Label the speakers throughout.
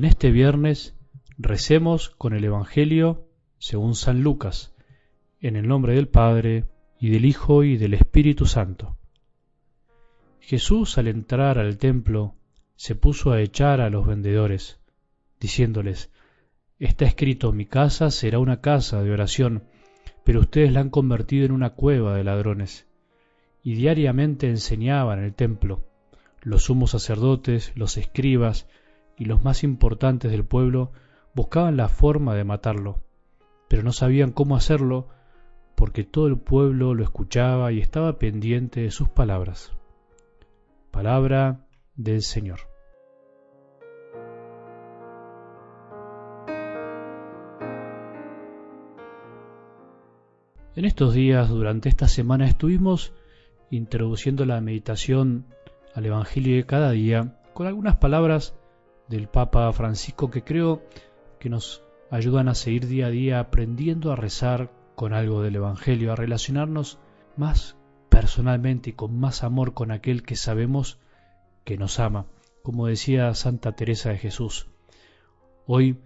Speaker 1: En este viernes recemos con el Evangelio según San Lucas, en el nombre del Padre, y del Hijo, y del Espíritu Santo. Jesús al entrar al templo se puso a echar a los vendedores, diciéndoles, Está escrito, mi casa será una casa de oración, pero ustedes la han convertido en una cueva de ladrones. Y diariamente enseñaba en el templo. Los sumos sacerdotes, los escribas, y los más importantes del pueblo buscaban la forma de matarlo, pero no sabían cómo hacerlo porque todo el pueblo lo escuchaba y estaba pendiente de sus palabras. Palabra del Señor. En estos días, durante esta semana, estuvimos introduciendo la meditación al Evangelio de cada día con algunas palabras del Papa Francisco que creo que nos ayudan a seguir día a día aprendiendo a rezar con algo del Evangelio, a relacionarnos más personalmente y con más amor con aquel que sabemos que nos ama, como decía Santa Teresa de Jesús. Hoy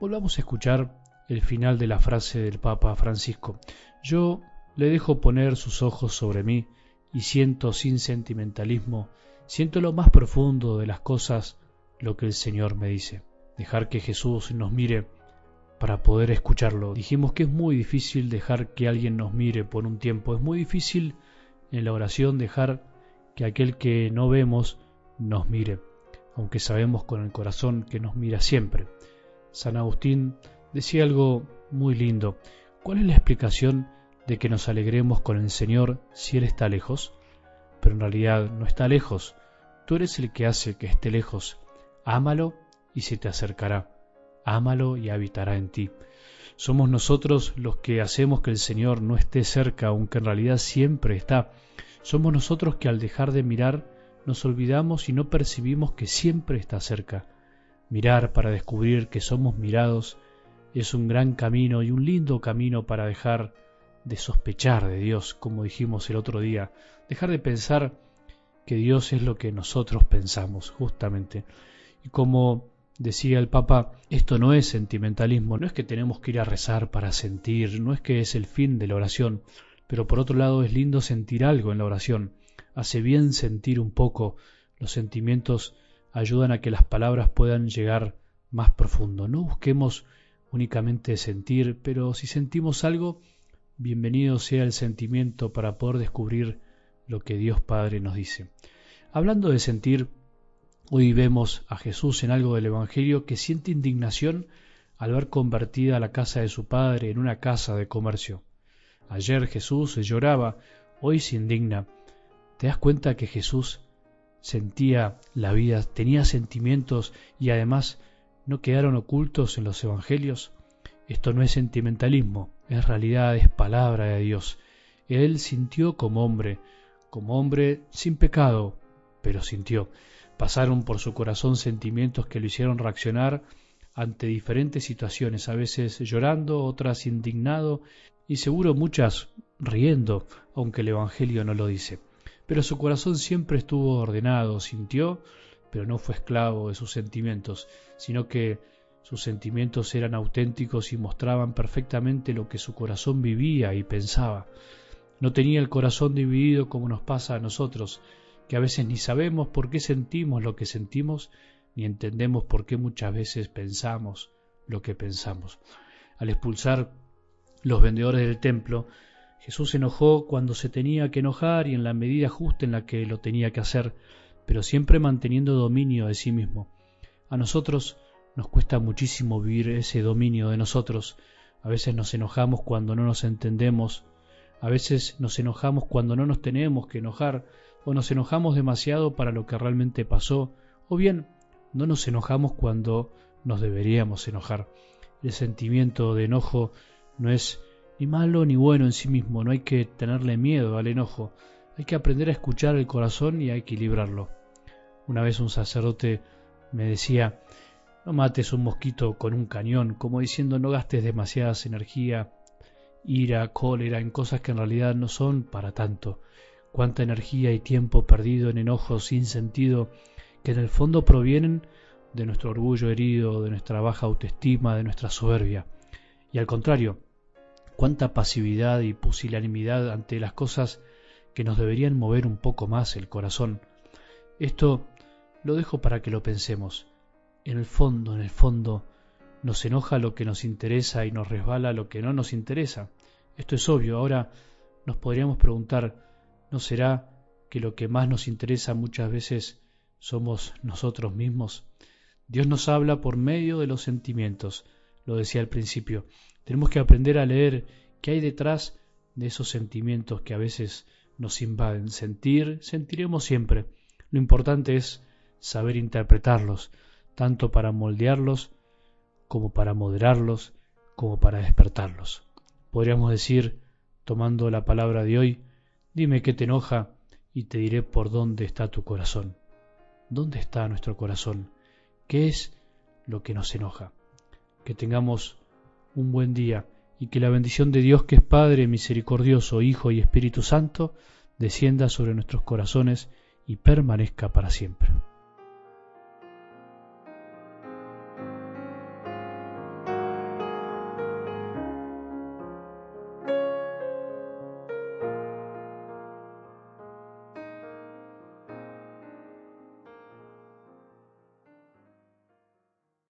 Speaker 1: volvamos a escuchar el final de la frase del Papa Francisco. Yo le dejo poner sus ojos sobre mí y siento sin sentimentalismo, siento lo más profundo de las cosas lo que el Señor me dice. Dejar que Jesús nos mire para poder escucharlo. Dijimos que es muy difícil dejar que alguien nos mire por un tiempo. Es muy difícil en la oración dejar que aquel que no vemos nos mire, aunque sabemos con el corazón que nos mira siempre. San Agustín decía algo muy lindo. ¿Cuál es la explicación de que nos alegremos con el Señor si Él está lejos? Pero en realidad no está lejos. Tú eres el que hace que esté lejos. Ámalo y se te acercará. Ámalo y habitará en ti. Somos nosotros los que hacemos que el Señor no esté cerca, aunque en realidad siempre está. Somos nosotros que al dejar de mirar nos olvidamos y no percibimos que siempre está cerca. Mirar para descubrir que somos mirados es un gran camino y un lindo camino para dejar de sospechar de Dios, como dijimos el otro día, dejar de pensar que Dios es lo que nosotros pensamos, justamente. Y como decía el Papa, esto no es sentimentalismo, no es que tenemos que ir a rezar para sentir, no es que es el fin de la oración, pero por otro lado es lindo sentir algo en la oración, hace bien sentir un poco, los sentimientos ayudan a que las palabras puedan llegar más profundo. No busquemos únicamente sentir, pero si sentimos algo, bienvenido sea el sentimiento para poder descubrir lo que Dios Padre nos dice. Hablando de sentir, Hoy vemos a Jesús en algo del Evangelio que siente indignación al ver convertida la casa de su padre en una casa de comercio. Ayer Jesús lloraba, hoy se indigna. ¿Te das cuenta que Jesús sentía la vida, tenía sentimientos y además no quedaron ocultos en los Evangelios? Esto no es sentimentalismo, es realidad, es palabra de Dios. Él sintió como hombre, como hombre sin pecado, pero sintió. Pasaron por su corazón sentimientos que lo hicieron reaccionar ante diferentes situaciones, a veces llorando, otras indignado y seguro muchas riendo, aunque el Evangelio no lo dice. Pero su corazón siempre estuvo ordenado, sintió, pero no fue esclavo de sus sentimientos, sino que sus sentimientos eran auténticos y mostraban perfectamente lo que su corazón vivía y pensaba. No tenía el corazón dividido como nos pasa a nosotros, que a veces ni sabemos por qué sentimos lo que sentimos, ni entendemos por qué muchas veces pensamos lo que pensamos. Al expulsar los vendedores del templo, Jesús se enojó cuando se tenía que enojar y en la medida justa en la que lo tenía que hacer, pero siempre manteniendo dominio de sí mismo. A nosotros nos cuesta muchísimo vivir ese dominio de nosotros. A veces nos enojamos cuando no nos entendemos, a veces nos enojamos cuando no nos tenemos que enojar, o nos enojamos demasiado para lo que realmente pasó, o bien no nos enojamos cuando nos deberíamos enojar. El sentimiento de enojo no es ni malo ni bueno en sí mismo, no hay que tenerle miedo al enojo, hay que aprender a escuchar el corazón y a equilibrarlo. Una vez un sacerdote me decía, no mates un mosquito con un cañón, como diciendo no gastes demasiadas energía, ira, cólera en cosas que en realidad no son para tanto cuánta energía y tiempo perdido en enojos sin sentido que en el fondo provienen de nuestro orgullo herido, de nuestra baja autoestima, de nuestra soberbia. Y al contrario, cuánta pasividad y pusilanimidad ante las cosas que nos deberían mover un poco más el corazón. Esto lo dejo para que lo pensemos. En el fondo, en el fondo, nos enoja lo que nos interesa y nos resbala lo que no nos interesa. Esto es obvio. Ahora nos podríamos preguntar, ¿no será que lo que más nos interesa muchas veces somos nosotros mismos? Dios nos habla por medio de los sentimientos, lo decía al principio. Tenemos que aprender a leer qué hay detrás de esos sentimientos que a veces nos invaden. Sentir, sentiremos siempre. Lo importante es saber interpretarlos, tanto para moldearlos como para moderarlos, como para despertarlos. Podríamos decir, tomando la palabra de hoy, dime qué te enoja y te diré por dónde está tu corazón. ¿Dónde está nuestro corazón? ¿Qué es lo que nos enoja? Que tengamos un buen día y que la bendición de Dios, que es Padre misericordioso, Hijo y Espíritu Santo, descienda sobre nuestros corazones y permanezca para siempre.